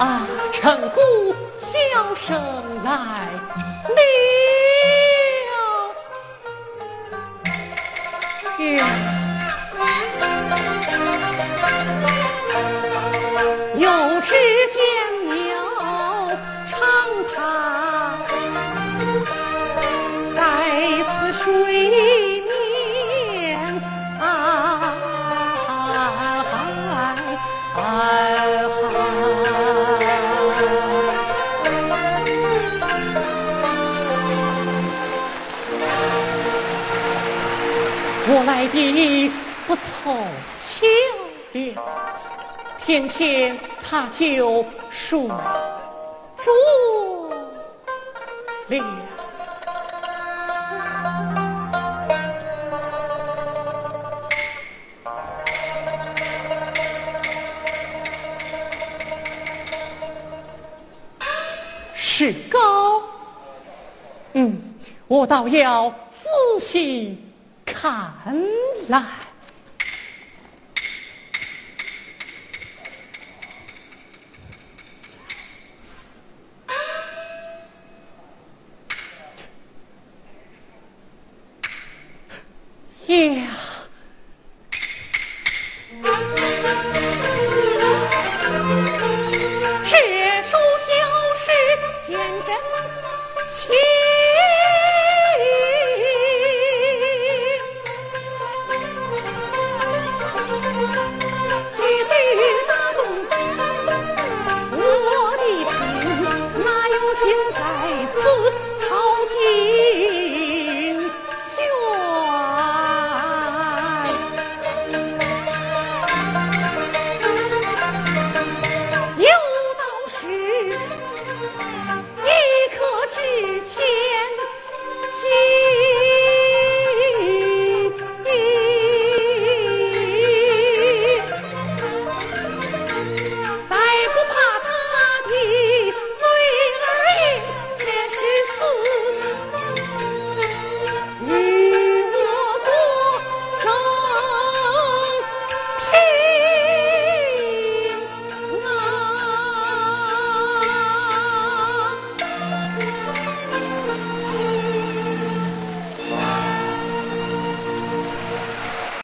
啊，陈姑小生来了。我来的不凑巧了，偏偏他就睡着了。是高，嗯，我倒要仔细寒来。呀，